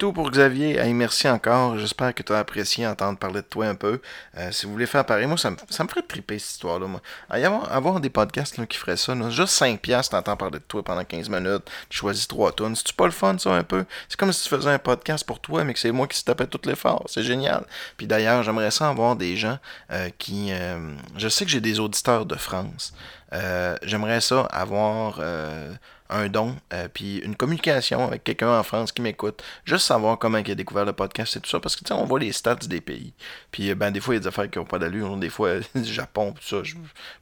Tout pour Xavier. Hey, merci encore. J'espère que tu as apprécié entendre parler de toi un peu. Euh, si vous voulez faire pareil, moi, ça me, ferait triper cette histoire-là. Moi. Avoir, des podcasts qui feraient ça. Juste 5 piastres, t'entends parler de toi pendant 15 minutes. Tu choisis 3 tonnes. C'est-tu pas le fun, ça, un peu? C'est comme si tu faisais un podcast pour toi, mais que c'est moi qui se tapais tout l'effort. C'est génial. Puis d'ailleurs, j'aimerais ça avoir des gens euh, qui... euh, je sais que j'ai des auditeurs de France. J'aimerais ça avoir un don, euh, puis une communication avec quelqu'un en France qui m'écoute. Juste savoir comment il a découvert le podcast et tout ça, parce que tu sais, on voit les stats des pays. Puis euh, ben des fois, il y a des affaires qui n'ont pas d'allure. Des fois, *laughs* du Japon, tout ça. Je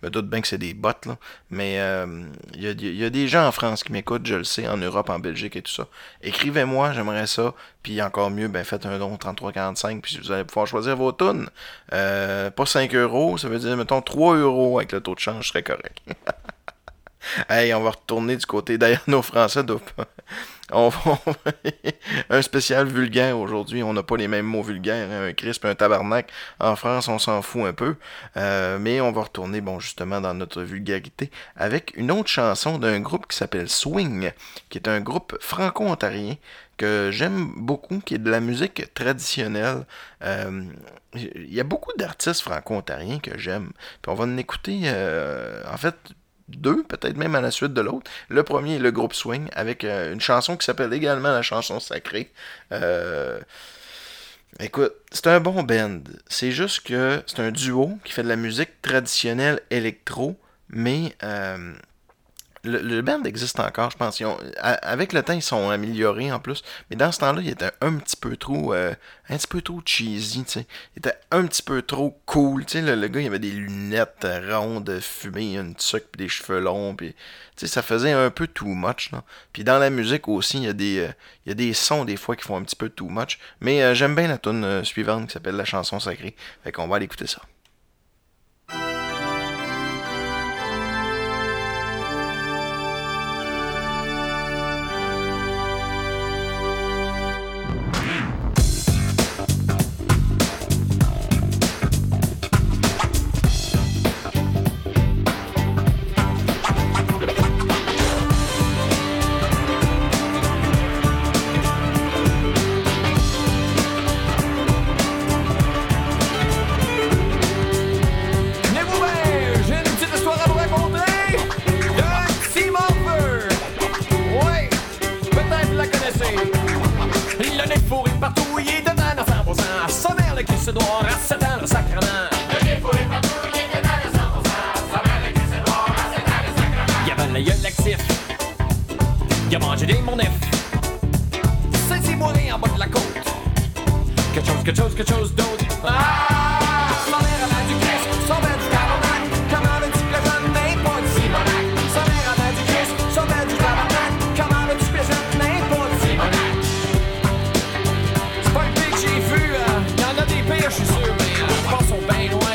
me doute bien que c'est des bots, là. Mais euh, il y, a, des gens en France qui m'écoutent, je le sais, en Europe, en Belgique et tout ça. Écrivez-moi, j'aimerais ça. Puis encore mieux, ben faites un don 33,45, puis vous allez pouvoir choisir vos tunes. Euh, pas 5 euros, ça veut dire, mettons, 3 euros avec le taux de change, je serais correct. *laughs* *laughs* Hey, on va retourner du côté. D'ailleurs, nos Français doivent *laughs* *laughs* un spécial vulgaire aujourd'hui. On n'a pas les mêmes mots vulgaires. hein, Un crisp, un tabarnak. En France, on s'en fout un peu. Euh, mais on va retourner, bon, justement, dans notre vulgarité avec une autre chanson d'un groupe qui s'appelle Swing, qui est un groupe franco-ontarien que j'aime beaucoup, qui est de la musique traditionnelle. Euh, Il y a beaucoup d'artistes franco-ontariens que j'aime. Puis on va en écouter, euh, en fait, deux, peut-être même à la suite de l'autre. Le premier est le groupe Swing, avec euh, une chanson qui s'appelle également la chanson sacrée. Euh, Écoute, c'est un bon band. C'est juste que c'est un duo qui fait de la musique traditionnelle électro, mais euh, le, band existe encore, je pense. Avec le temps, ils sont améliorés en plus. Mais dans ce temps-là, il était un petit peu trop, euh, un petit peu trop cheesy, tu sais. Il était un petit peu trop cool, tu. Le, gars, il avait des lunettes rondes fumées, une tuque, puis des cheveux longs, puis tu sais, ça faisait un peu too much, là. Puis dans la musique aussi, il y a des, euh, sons des fois qui font un petit peu too much. Mais euh, j'aime bien la tune suivante qui s'appelle La chanson sacrée. Fait qu'on va aller écouter ça.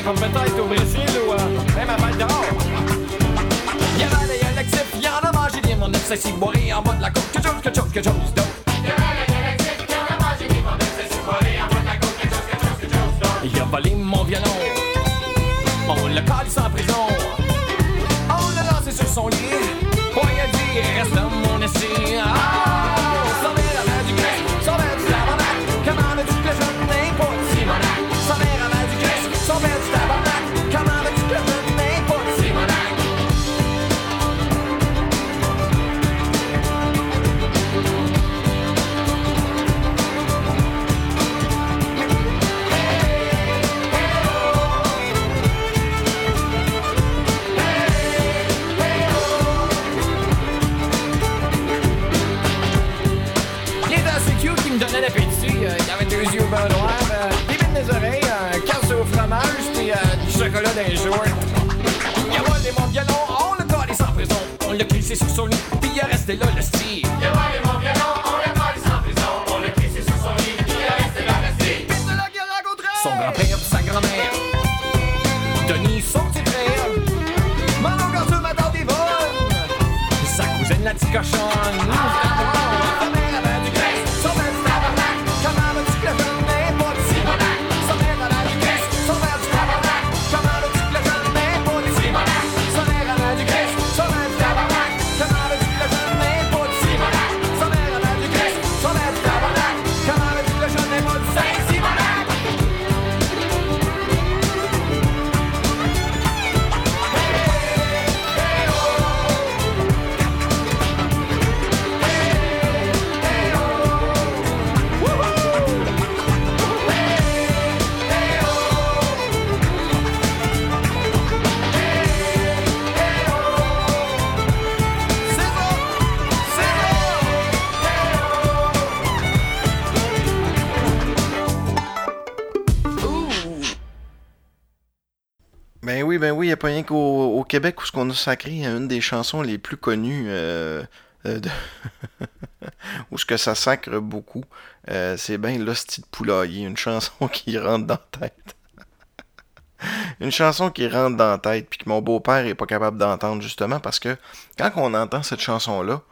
Comme peut-être au Brésil ou euh, même à Val d'Or. Il avait les électifs, il en a mangé des monnettes, c'est si boiré en bas de la côte. Puis il Ben oui, il n'y a pas rien qu'au au Québec où ce qu'on a sacré une des chansons les plus connues euh, euh, *laughs* où ce que ça sacre beaucoup. Euh, c'est bien l'hostie de une chanson *laughs* qui rentre dans la tête. *laughs* une chanson qui rentre dans la tête, puis que mon beau-père est pas capable d'entendre, justement, parce que quand on entend cette chanson-là,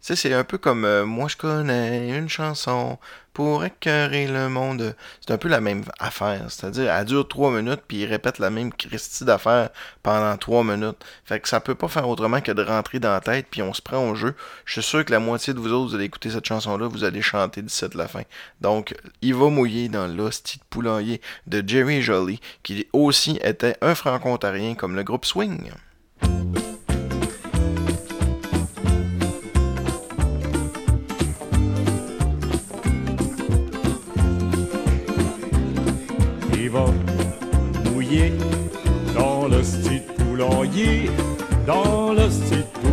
c'est un peu comme Moi je connais une chanson pour écœurer le monde. C'est un peu la même affaire. C'est-à-dire, elle dure trois minutes, puis il répète la même Christie d'affaires pendant trois minutes. Fait que ça peut pas faire autrement que de rentrer dans la tête, puis on se prend au jeu. Je suis sûr que la moitié de vous autres, vous allez écouter cette chanson-là, vous allez chanter d'ici de la fin. Donc, il va mouiller dans l'hostie de poulailler de Jerry Jolie, qui aussi était un franco-ontarien comme le groupe Swing.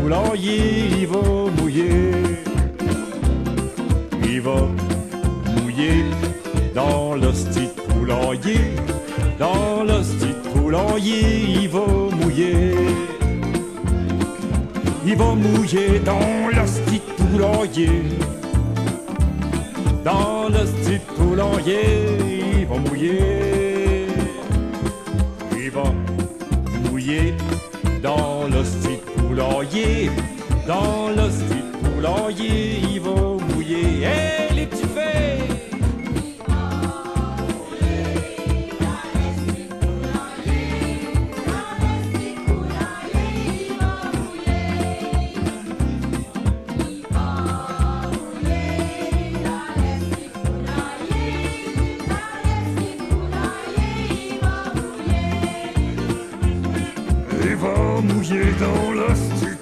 Poulailler, il va mouiller. Dans le style poulailler, dans le style poulailler, il va mouiller. Il va mouiller dans le style poulailler, dans le style poulailler, il va mouiller. Il va mouiller dans le style poulailler, dans style poulailler, il va mouiller. Mouiller dans le style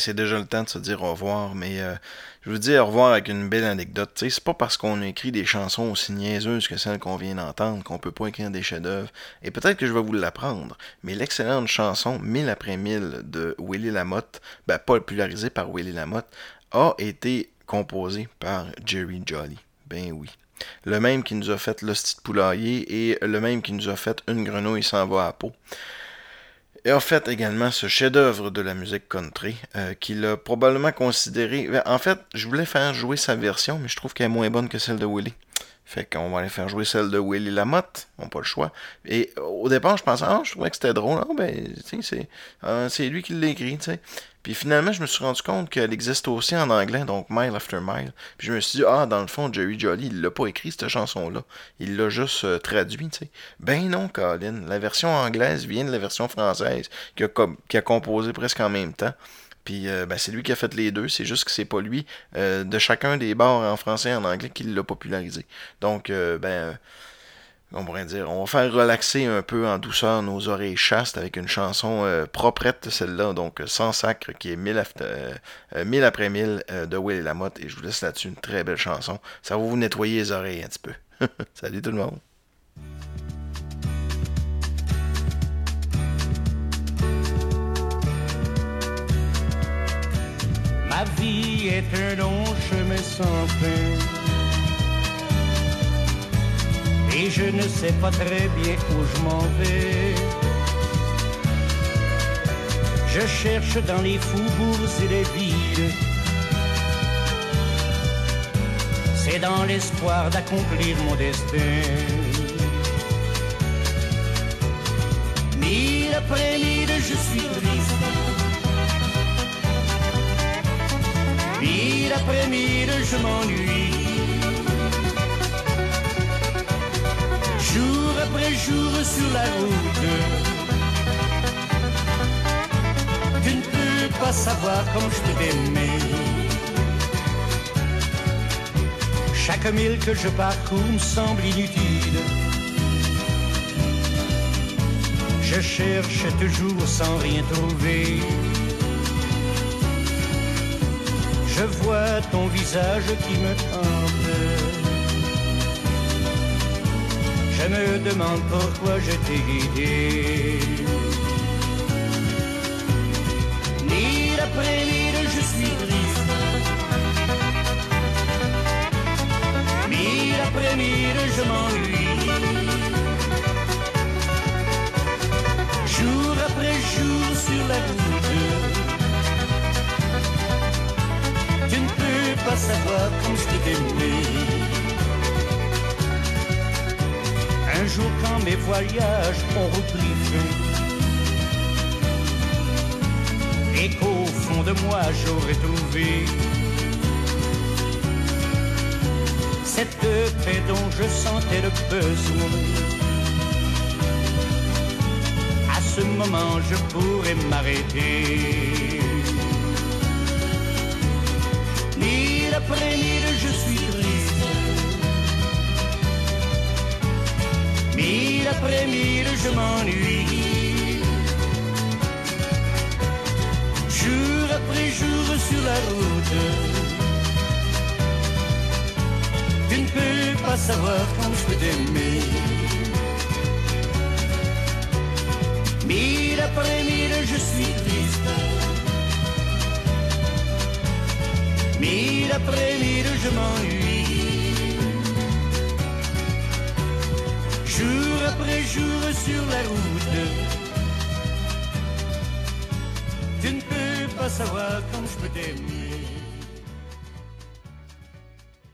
c'est déjà le temps de se dire au revoir, mais euh, je vous dis au revoir avec une belle anecdote. C'est pas parce qu'on écrit des chansons aussi niaiseuses que celles qu'on vient d'entendre qu'on peut pas écrire des chefs-d'œuvre. Et peut-être que je vais vous l'apprendre, mais l'excellente chanson Mille après mille de Willie Lamotte, ben popularisée par Willie Lamotte, a été composée par Jerry Jolly. Ben oui. Le même qui nous a fait l'hostie de poulailler et le même qui nous a fait Une grenouille s'en va à peau. Et a fait également ce chef-d'œuvre de la musique country, euh, qu'il a probablement considéré. ben, En fait, je voulais faire jouer sa version, mais je trouve qu'elle est moins bonne que celle de Willie. Fait qu'on va aller faire jouer celle de Willie Lamotte. On n'a pas le choix. Et au départ, je pensais, ah, je trouvais que c'était drôle. Ah, ben, c'est, ah, c'est lui qui l'a écrit, tu sais. Puis finalement, je me suis rendu compte qu'elle existe aussi en anglais, donc Mile After Mile. Puis je me suis dit, ah, dans le fond, Jerry Jolly, il l'a pas écrit, cette chanson-là. Il l'a juste euh, traduit, tu sais. Ben non, Colin. La version anglaise vient de la version française, qui a, qui a composé presque en même temps. Puis euh, ben, c'est lui qui a fait les deux, c'est juste que c'est pas lui euh, de chacun des bars en français et en anglais qui l'a popularisé. Donc, euh, ben, on pourrait dire, on va faire relaxer un peu en douceur nos oreilles chastes avec une chanson euh, proprette, celle-là, donc sans sacre, qui est 1000 after- euh, euh, 1000 après 1000 euh, de Will et Lamotte. Et je vous laisse là-dessus une très belle chanson. Ça va vous nettoyer les oreilles un petit peu. *laughs* Salut tout le monde. Ma vie est un long chemin sans. Et je ne sais pas très bien où je m'en vais. Je cherche dans les faubourgs et les villes. C'est dans l'espoir d'accomplir mon destin. Mille après mille, je suis triste. Mille après mille, je m'ennuie. Jour après jour sur la route, tu ne peux pas savoir comme je peux t'aimer. Chaque mille que je parcours me semble inutile. Je cherche toujours sans rien trouver. Je vois ton visage qui me tente. Je me demande pourquoi je t'ai guidé. Mille après mille, je suis triste. Mille après mille, je m'ennuie. Jour après jour sur la route. Tu ne peux pas savoir comme je t'ai. Un jour quand mes voyages ont repris Et qu'au fond de moi j'aurais trouvé Cette paix dont je sentais le besoin. À ce moment je pourrais m'arrêter. Mille après mille, je suis triste. Après mille, je m'ennuie. Jour après jour sur la route, tu ne peux pas savoir quand je peux t'aimer. Mille après mille, je suis triste. Mille après mille, je m'ennuie. Après jour sur la route, tu ne peux pas savoir quand je peux t'aimer.